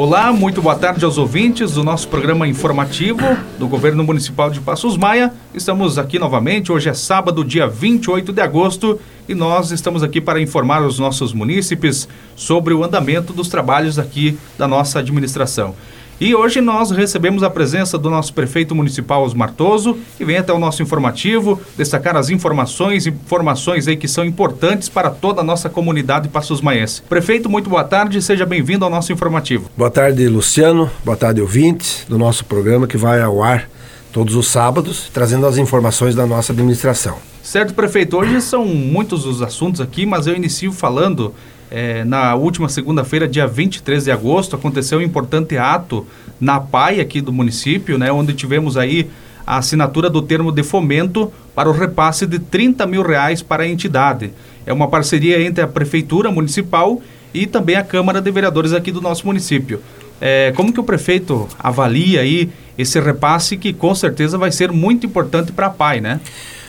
Olá, muito boa tarde aos ouvintes do nosso programa informativo do Governo Municipal de Passos Maia. Estamos aqui novamente, hoje é sábado, dia 28 de agosto, e nós estamos aqui para informar os nossos munícipes sobre o andamento dos trabalhos aqui da nossa administração. E hoje nós recebemos a presença do nosso prefeito municipal Osmar Toso, que vem até o nosso informativo destacar as informações, informações aí que são importantes para toda a nossa comunidade Passos Maense. Prefeito, muito boa tarde, seja bem-vindo ao nosso informativo. Boa tarde, Luciano. Boa tarde, ouvintes do nosso programa que vai ao ar todos os sábados, trazendo as informações da nossa administração. Certo, prefeito. Hoje são muitos os assuntos aqui, mas eu inicio falando é, na última segunda-feira, dia 23 de agosto, aconteceu um importante ato na PAI aqui do município, né, onde tivemos aí a assinatura do termo de fomento para o repasse de 30 mil reais para a entidade. É uma parceria entre a Prefeitura Municipal e também a Câmara de Vereadores aqui do nosso município. É, como que o prefeito avalia aí esse repasse que com certeza vai ser muito importante para a PAI, né?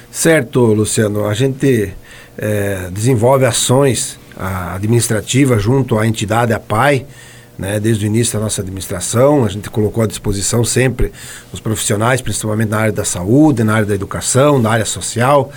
Certo, Luciano. A gente é, desenvolve ações administrativa junto à entidade, a PAI, né, desde o início da nossa administração. A gente colocou à disposição sempre os profissionais, principalmente na área da saúde, na área da educação, na área social.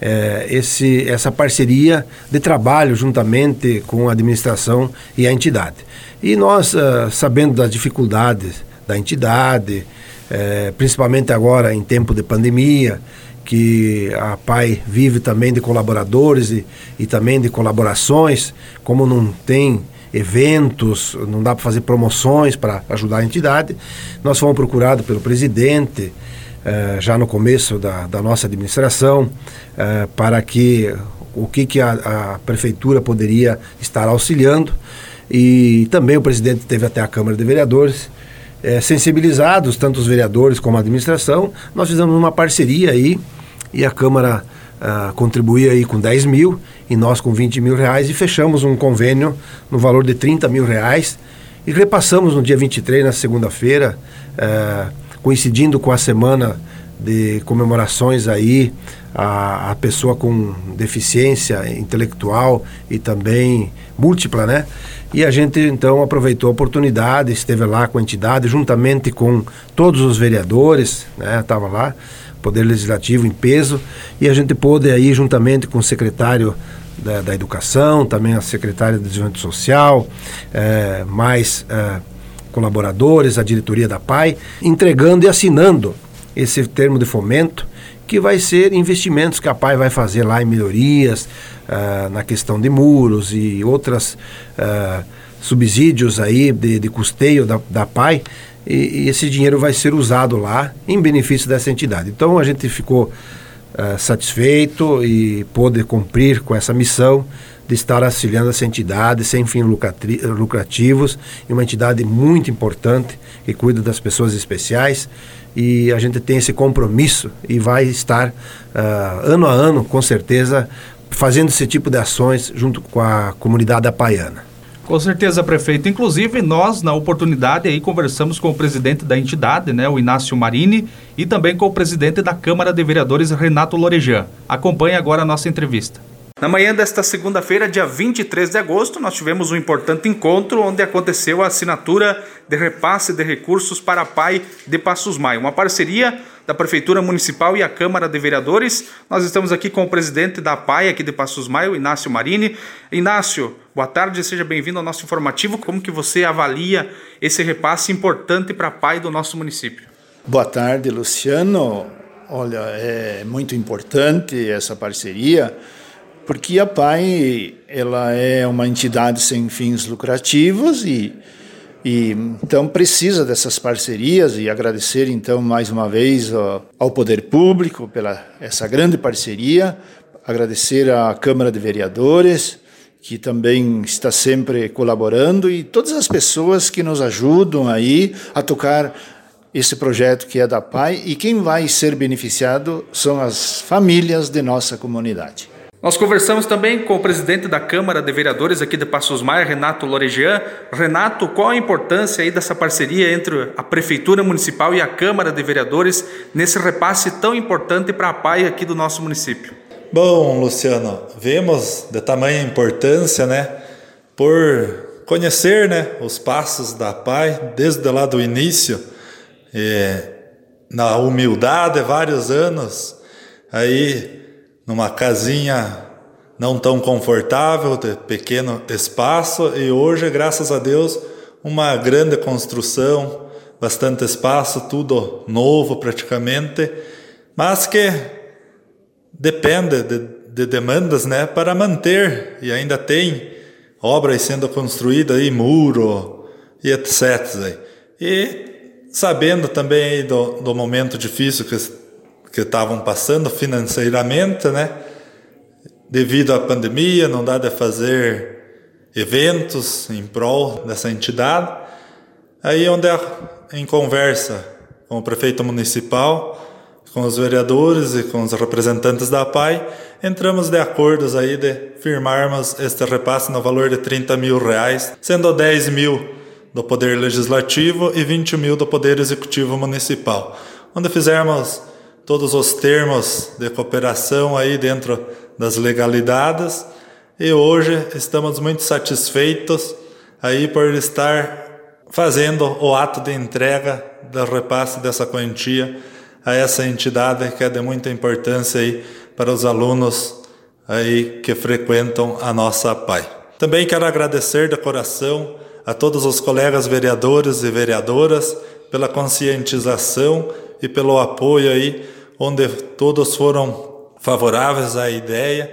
É, esse, essa parceria de trabalho juntamente com a administração e a entidade. E nós, uh, sabendo das dificuldades da entidade, é, principalmente agora em tempo de pandemia, que a PAI vive também de colaboradores e, e também de colaborações, como não tem eventos, não dá para fazer promoções para ajudar a entidade. Nós fomos procurados pelo presidente, eh, já no começo da, da nossa administração, eh, para que o que, que a, a, prefeitura poderia estar auxiliando. E também o presidente teve até a Câmara de Vereadores eh, sensibilizados, tanto os vereadores como a administração. Nós fizemos uma parceria aí e a Câmara uh, contribuía aí com 10 mil e nós com 20 mil reais e fechamos um convênio no valor de 30 mil reais e repassamos no dia 23, na segunda-feira, uh, coincidindo com a semana de comemorações aí a, a, pessoa com deficiência intelectual e também múltipla, né? E a gente então aproveitou a oportunidade, esteve lá com a entidade, juntamente com todos os vereadores, né? Estava lá Poder Legislativo em peso, e a gente pôde aí, juntamente com o secretário da, da Educação, também a secretária de Desenvolvimento Social, é, mais é, colaboradores, a diretoria da PAI, entregando e assinando esse termo de fomento, que vai ser investimentos que a PAI vai fazer lá em melhorias, uh, na questão de muros e outras subsídios aí de, de custeio da, da PAI, e, e, esse dinheiro vai ser usado lá em benefício dessa entidade. Então a gente ficou uh, satisfeito e pôde cumprir com essa missão de estar auxiliando essa entidade sem fins lucrativos, e uma entidade muito importante que cuida das pessoas especiais e a gente tem esse compromisso e vai estar uh, ano a ano, com certeza, fazendo esse tipo de ações junto com a comunidade apaiana. Com certeza, prefeito. Inclusive, nós, na oportunidade, aí conversamos com o presidente da entidade, né, o Inácio Marini, e também com o presidente da Câmara de Vereadores, Renato Lorejan. Acompanhe agora a nossa entrevista. Na manhã desta segunda-feira, dia 23 de agosto, nós tivemos um importante encontro onde aconteceu a assinatura de repasse de recursos para a PAI de Passos Maio, uma parceria da Prefeitura Municipal e a Câmara de Vereadores. Nós estamos aqui com o presidente da PAI aqui de Passos Maio, Inácio Marini. Inácio, boa tarde, seja bem-vindo ao nosso informativo. Como que você avalia esse repasse importante para a PAI do nosso município? Boa tarde, Luciano. Olha, é muito importante essa parceria, porque a PAI ela é uma entidade sem fins lucrativos e e então precisa dessas parcerias e agradecer então mais uma vez ao poder público pela essa grande parceria, agradecer à Câmara de Vereadores que também está sempre colaborando e todas as pessoas que nos ajudam aí a tocar esse projeto que é da PAI e quem vai ser beneficiado são as famílias de nossa comunidade. Nós conversamos também com o presidente da Câmara de Vereadores aqui de Passos Maia, Renato Loregian. Renato, qual a importância aí dessa parceria entre a Prefeitura Municipal e a Câmara de Vereadores nesse repasse tão importante para a PAI aqui do nosso município? Bom, Luciano, vemos de tamanha importância, né, por conhecer, né, os passos da Pai desde lá do início, na humildade, vários anos, aí numa casinha não tão confortável, de pequeno espaço, e hoje, graças a Deus, uma grande construção, bastante espaço, tudo novo praticamente, mas que depende de, de demandas né, para manter, e ainda tem obras sendo construídas aí, muro e etc. E sabendo também do, do momento difícil que que estavam passando financeiramente, né? Devido à pandemia, não dá de fazer eventos em prol dessa entidade. Aí onde em conversa com o prefeito municipal, com os vereadores e com os representantes da PAI, entramos de acordos aí de firmarmos este repasse no valor de 30 mil reais, sendo 10 mil do Poder Legislativo e 20 mil do Poder Executivo Municipal, onde fizermos todos os termos de cooperação aí dentro das legalidades e hoje estamos muito satisfeitos aí por estar fazendo o ato de entrega do repasse dessa quantia a essa entidade que é de muita importância aí para os alunos aí que frequentam a nossa PAI. Também quero agradecer de coração a todos os colegas vereadores e vereadoras pela conscientização e pelo apoio aí onde todos foram favoráveis à ideia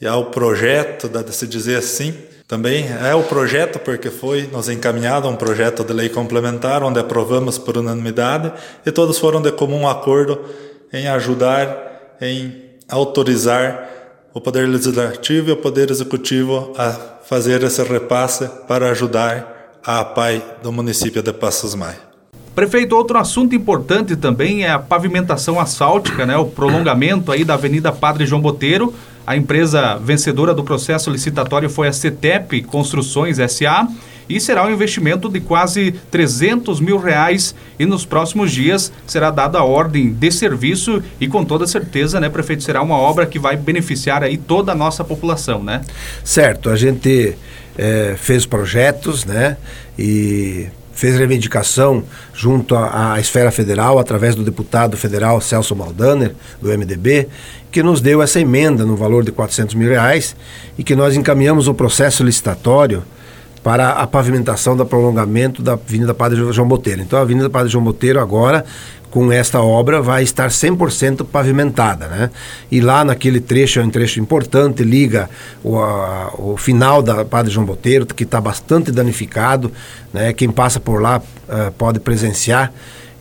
e ao projeto, de se dizer assim. Também é o projeto porque foi nos encaminhado um projeto de lei complementar onde aprovamos por unanimidade e todos foram de comum acordo em ajudar, em autorizar o Poder Legislativo e o Poder Executivo a fazer esse repasse para ajudar a PAI do município de Passos Maia. Prefeito, outro assunto importante também é a pavimentação asfáltica, né? O prolongamento aí da Avenida Padre João Boteiro. A empresa vencedora do processo licitatório foi a CETEP Construções SA e será um investimento de quase 300 mil reais e nos próximos dias será dada a ordem de serviço e com toda certeza, né, prefeito, será uma obra que vai beneficiar aí toda a nossa população, né? Certo, a gente é, fez projetos, né, e fez reivindicação junto à, à, esfera federal, através do deputado federal Celso Maldaner, do MDB, que nos deu essa emenda no valor de 400 mil reais e que nós encaminhamos o processo licitatório para a pavimentação do prolongamento da Avenida Padre João Boteiro. Então, a Avenida Padre João Boteiro agora com esta obra vai estar 100% pavimentada, né? E lá naquele trecho, é um trecho importante, liga o, a, o final da Padre João Boteiro, que está bastante danificado, né? Quem passa por lá uh, pode presenciar.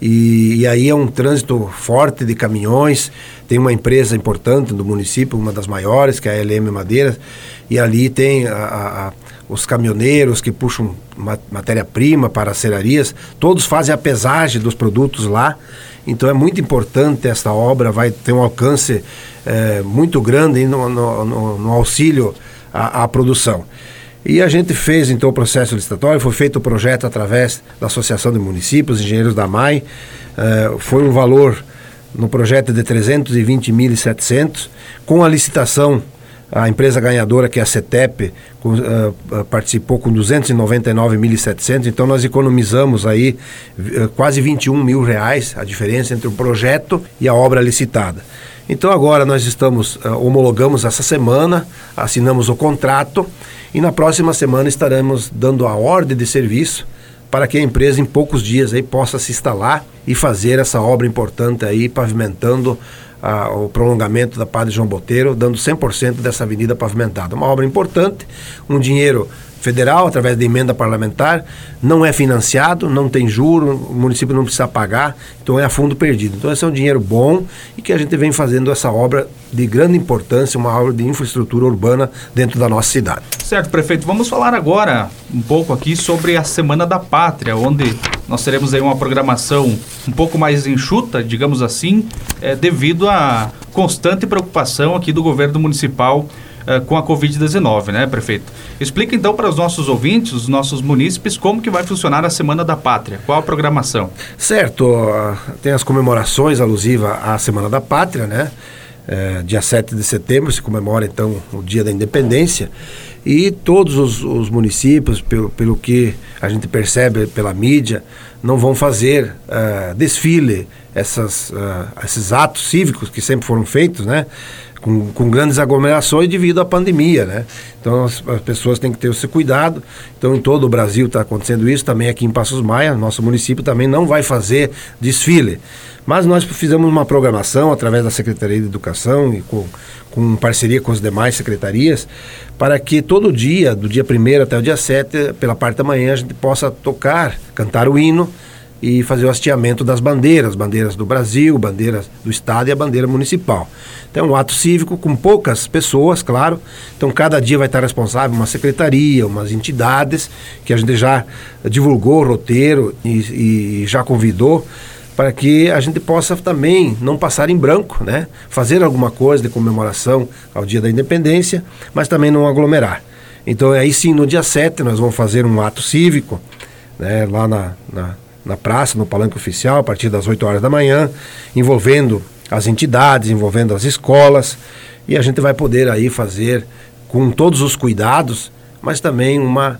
E, e, aí é um trânsito forte de caminhões. Tem uma empresa importante do município, uma das maiores, que é a LM Madeira, e ali tem a, a, os caminhoneiros que puxam matéria-prima para as serrarias, todos fazem a pesagem dos produtos lá. Então é muito importante esta obra, vai ter um alcance é, muito grande no, no, no, no auxílio à, à, produção. E a gente fez então o processo licitatório, foi feito o projeto através da Associação de Municípios, Engenheiros da MAI, é, foi um valor no projeto de 320.700, com a licitação a empresa ganhadora, que é a CETEP, com, uh, participou com 299.700, então nós economizamos aí uh, quase 21 mil reais, a diferença entre o projeto e a obra licitada. Então agora nós estamos, uh, homologamos essa semana, assinamos o contrato e na próxima semana estaremos dando a ordem de serviço para que a empresa em poucos dias aí possa se instalar e fazer essa obra importante aí, pavimentando a, o prolongamento da Padre João Boteiro, dando 100% dessa avenida pavimentada. Uma obra importante, um dinheiro federal, através da emenda parlamentar, não é financiado, não tem juro, o município não precisa pagar, então é a fundo perdido. Então esse é um dinheiro bom e que a gente vem fazendo essa obra de grande importância, uma obra de infraestrutura urbana dentro da nossa cidade. Certo, prefeito. Vamos falar agora um pouco aqui sobre a Semana da Pátria, onde nós teremos aí uma programação um pouco mais enxuta, digamos assim, é, devido à constante preocupação aqui do governo municipal é, com a Covid-19, né, prefeito? Explica então para os nossos ouvintes, os nossos munícipes, como que vai funcionar a Semana da Pátria, qual a programação? Certo, tem as comemorações alusivas à Semana da Pátria, né? É, dia 7 de setembro se comemora então o Dia da Independência e todos os, os municípios, pelo, pelo que a gente percebe pela mídia, não vão fazer uh, desfile, essas, uh, esses atos cívicos que sempre foram feitos, né? Com, com, grandes aglomerações devido à pandemia, né? Então as, as, pessoas têm que ter esse cuidado. Então em todo o Brasil está acontecendo isso, também aqui em Passos Maia, nosso município também não vai fazer desfile. Mas nós fizemos uma programação através da Secretaria de Educação e com, com parceria com as demais secretarias, para que todo dia, do dia 1 até o dia 7, pela parte da manhã, a gente possa tocar, cantar o hino e fazer o hasteamento das bandeiras, bandeiras do Brasil, bandeiras do Estado e a bandeira municipal. Então, é um ato cívico com poucas pessoas, claro. Então, cada dia vai estar responsável uma secretaria, umas entidades, que a gente já divulgou o roteiro e, e já convidou para que a gente possa também não passar em branco, né? Fazer alguma coisa de comemoração ao Dia da Independência, mas também não aglomerar. Então, aí sim, no dia 7, nós vamos fazer um ato cívico, né? lá na, na, na praça, no palanque oficial, a partir das 8 horas da manhã, envolvendo as entidades, envolvendo as escolas, e a gente vai poder aí fazer com todos os cuidados, mas também uma,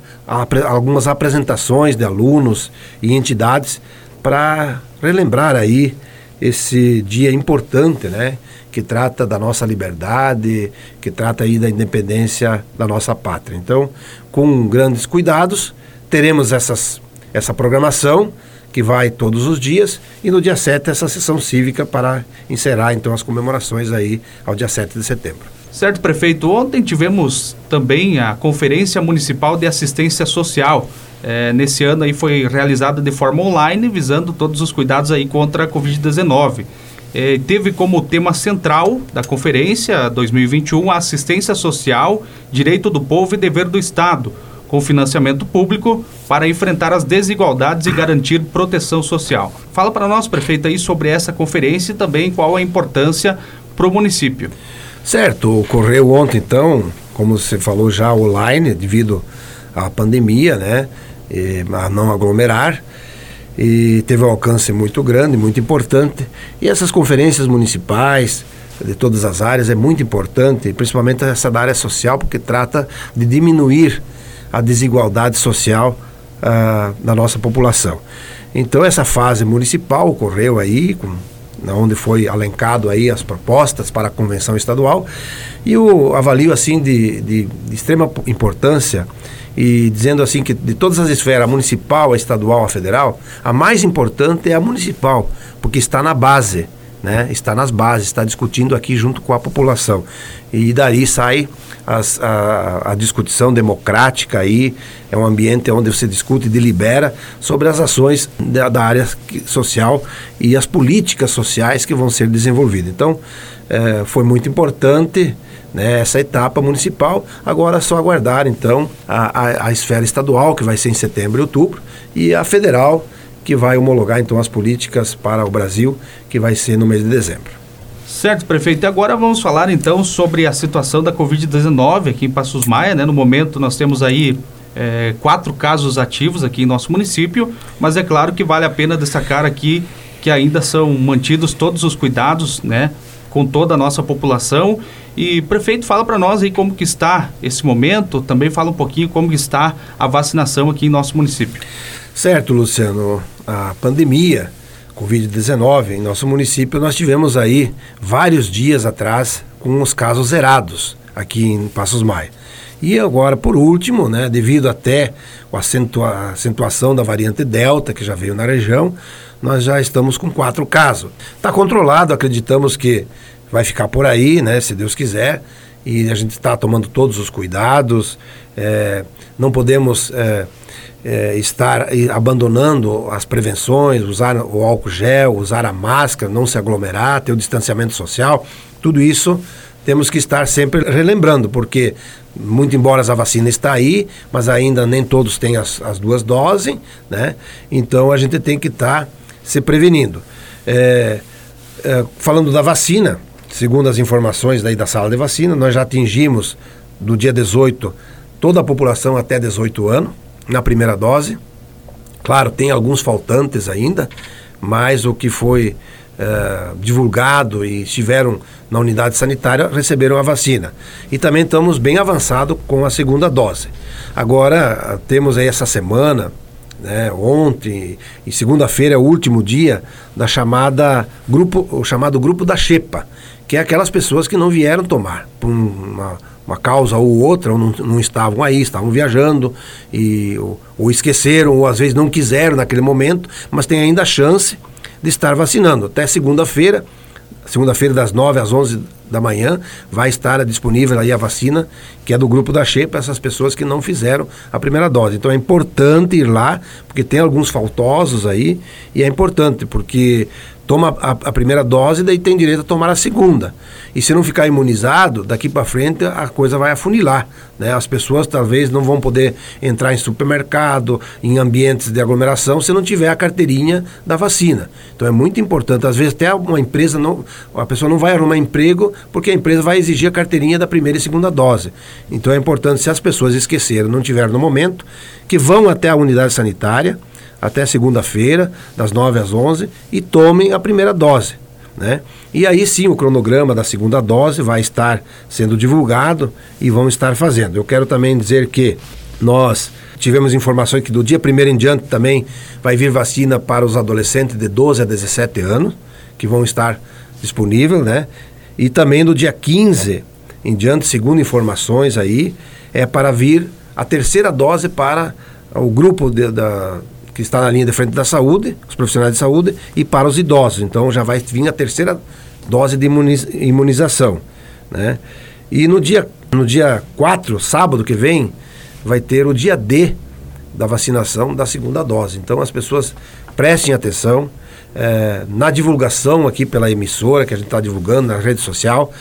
algumas apresentações de alunos e entidades para relembrar aí esse dia importante, né? Que trata da nossa liberdade, que trata aí da independência da nossa pátria. Então, com grandes cuidados, teremos essas, essa programação que vai todos os dias e no dia 7 essa sessão cívica para encerrar então as comemorações aí ao dia 7 de setembro. Certo, prefeito. Ontem tivemos também a Conferência Municipal de Assistência Social é, nesse ano aí foi realizada de forma online, visando todos os cuidados aí contra a Covid-19. É, teve como tema central da conferência 2021 a assistência social, direito do povo e dever do Estado, com financiamento público para enfrentar as desigualdades e garantir proteção social. Fala para nós, prefeito, aí sobre essa conferência e também qual a importância para o município. Certo, ocorreu ontem então, como você falou já online, devido à pandemia, né? e, a não aglomerar e teve um alcance muito grande, muito importante. E essas conferências municipais de todas as áreas é muito importante, principalmente essa da área social, porque trata de diminuir a desigualdade social uh, da nossa população. Então essa fase municipal ocorreu aí, com, onde foi alencado aí as propostas para a convenção estadual, e eu avalio assim de, de, de extrema importância e dizendo assim que de todas as esferas, a municipal, a estadual, a federal, a mais importante é a municipal, porque está na base, né? está nas bases, está discutindo aqui junto com a população. E daí sai as, a, a, discussão democrática aí, é um ambiente onde você discute e delibera sobre as ações da, da área social e as políticas sociais que vão ser desenvolvidas. Então, é, foi muito importante né, essa etapa municipal. Agora é só aguardar então a, a, a, esfera estadual, que vai ser em setembro e outubro, e a federal, que vai homologar então as políticas para o Brasil, que vai ser no mês de dezembro. Certo, prefeito. E agora vamos falar então sobre a situação da Covid-19 aqui em Passos Maia. Né? No momento nós temos aí é, quatro casos ativos aqui em nosso município, mas é claro que vale a pena destacar aqui que ainda são mantidos todos os cuidados, né, com toda a nossa população. E prefeito, fala para nós aí como que está esse momento, também fala um pouquinho como que está a vacinação aqui em nosso município. Certo, Luciano. A pandemia Covid-19 em nosso município, nós tivemos aí vários dias atrás com os casos zerados aqui em Passos Maia. E agora, por último, né, devido até a acentua acentuação da variante Delta, que já veio na região, nós já estamos com quatro casos. Está controlado, acreditamos que vai ficar por aí, né, se Deus quiser, e a gente está tomando todos os cuidados, é, não podemos é, é, estar abandonando as prevenções, usar o álcool gel, usar a máscara, não se aglomerar, ter o distanciamento social, tudo isso temos que estar sempre relembrando, porque muito embora a vacina está aí, mas ainda nem todos têm as, as duas doses, né? Então a gente tem que estar se prevenindo. É, é, falando da vacina, segundo as informações daí da sala de vacina, nós já atingimos do dia 18 toda a população até 18 anos na primeira dose. Claro, tem alguns faltantes ainda, mas o que foi é, divulgado e estiveram na unidade sanitária receberam a vacina. E também estamos bem avançados com a segunda dose. Agora, temos aí essa semana, né, ontem e segunda-feira é o último dia da chamada grupo, o chamado grupo da Xepa, que é aquelas pessoas que não vieram tomar por uma, uma causa ou outra, ou não, não estavam aí, estavam viajando e ou, ou esqueceram ou às vezes não quiseram naquele momento, mas tem ainda a chance de estar vacinando. Até segunda-feira, segunda-feira das 9 às 11 da manhã, vai estar disponível aí a vacina, que é do grupo da Xepa, essas pessoas que não fizeram a primeira dose. Então é importante ir lá, porque tem alguns faltosos aí, e é importante, porque toma a, a, primeira dose, daí tem direito a tomar a segunda. E se não ficar imunizado, daqui para frente a coisa vai afunilar. Né? As pessoas talvez não vão poder entrar em supermercado, em ambientes de aglomeração, se não tiver a carteirinha da vacina. Então é muito importante. Às vezes até uma empresa não, a pessoa não vai arrumar emprego porque a empresa vai exigir a carteirinha da primeira e segunda dose. Então é importante, se as pessoas esqueceram, não tiveram no momento, que vão até a unidade sanitária até segunda-feira, das 9 às 11, e tomem a primeira dose. Né? E aí sim o cronograma da segunda dose vai estar sendo divulgado e vão estar fazendo. Eu quero também dizer que nós tivemos informações que do dia 1 em diante também vai vir vacina para os adolescentes de 12 a 17 anos, que vão estar disponíveis, né? E também do dia 15 em diante, segundo informações aí, é para vir a terceira dose para o grupo de, da, que está na linha de frente da saúde, os profissionais de saúde, e para os idosos. Então já vai vir a terceira dose de imunização. Né? E no dia, no dia 4, sábado que vem, vai ter o dia D da vacinação da segunda dose. Então as pessoas prestem atenção é, na divulgação aqui pela emissora, que a gente está divulgando na rede social,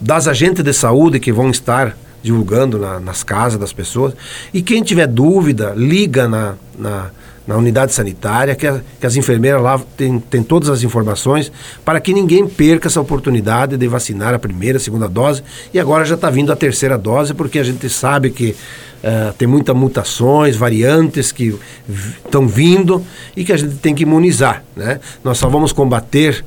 das agentes de saúde que vão estar divulgando na, nas casas das pessoas. E quem tiver dúvida, liga na, na na unidade sanitária, que, a, que as enfermeiras lá têm, têm todas as informações para que ninguém perca essa oportunidade de vacinar a primeira, a segunda dose. E agora já está vindo a terceira dose, porque a gente sabe que uh, tem muitas mutações, variantes que estão vindo e que a gente tem que imunizar. Né? Nós só vamos combater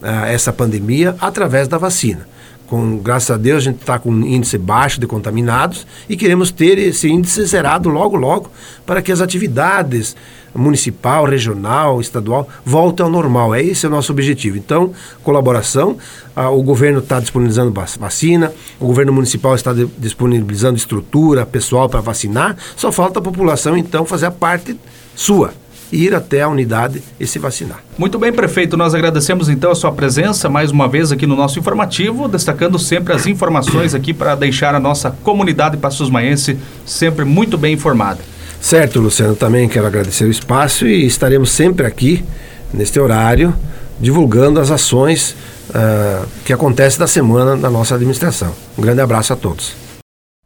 uh, essa pandemia através da vacina com, graças a Deus, a gente está com um índice baixo de contaminados e queremos ter esse índice zerado logo, logo, para que as atividades municipal, regional, estadual voltem ao normal. É esse o nosso objetivo. Então, colaboração, ah, o governo está disponibilizando vacina, o governo municipal está disponibilizando estrutura, pessoal para vacinar, só falta a população, então, fazer a parte sua ir até a unidade e se vacinar. Muito bem, prefeito. Nós agradecemos então a sua presença mais uma vez aqui no nosso informativo, destacando sempre as informações aqui para deixar a nossa comunidade Passos Maense sempre muito bem informada. Certo, Luciano. Também quero agradecer o espaço e estaremos sempre aqui neste horário divulgando as ações uh, que acontecem da semana na nossa administração. Um grande abraço a todos.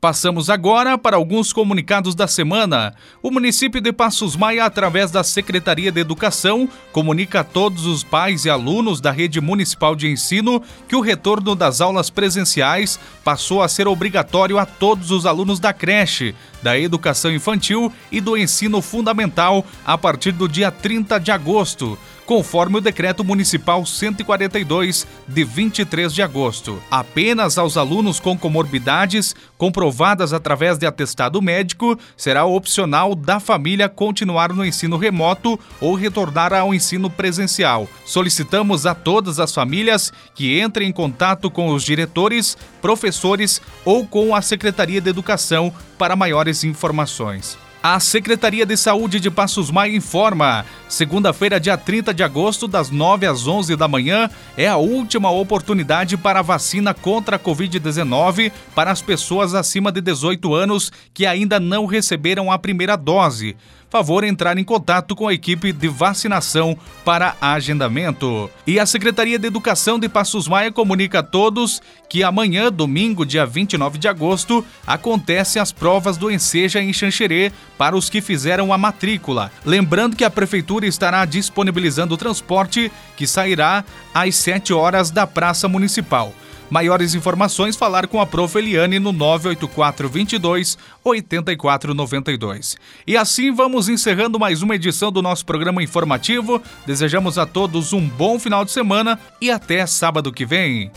Passamos agora para alguns comunicados da semana. O município de Passos Maia, através da Secretaria de Educação, comunica a todos os pais e alunos da rede municipal de ensino que o retorno das aulas presenciais passou a ser obrigatório a todos os alunos da creche, da educação infantil e do ensino fundamental a partir do dia 30 de agosto conforme o decreto municipal 142 de 23 de agosto. Apenas aos alunos com comorbidades comprovadas através de atestado médico será opcional da família continuar no ensino remoto ou retornar ao ensino presencial. Solicitamos a todas as famílias que entrem em contato com os diretores, professores ou com a Secretaria de Educação para maiores informações. A Secretaria de Saúde de Passos Maia informa: segunda-feira, dia 30 de agosto, das 9 às 11 da manhã, é a última oportunidade para a vacina contra a Covid-19 para as pessoas acima de 18 anos que ainda não receberam a primeira dose favor entrar em contato com a equipe de vacinação para agendamento. E a Secretaria de Educação de Passos Maia comunica a todos que amanhã, domingo, dia 29 de agosto, acontecem as provas do Enseja em Xanxerê para os que fizeram a matrícula. Lembrando que a Prefeitura estará disponibilizando o transporte que sairá às 7 horas da Praça Municipal. Maiores informações, falar com a Prof. Eliane no 98422 8492. E assim vamos encerrando mais uma edição do nosso programa informativo. Desejamos a todos um bom final de semana e até sábado que vem.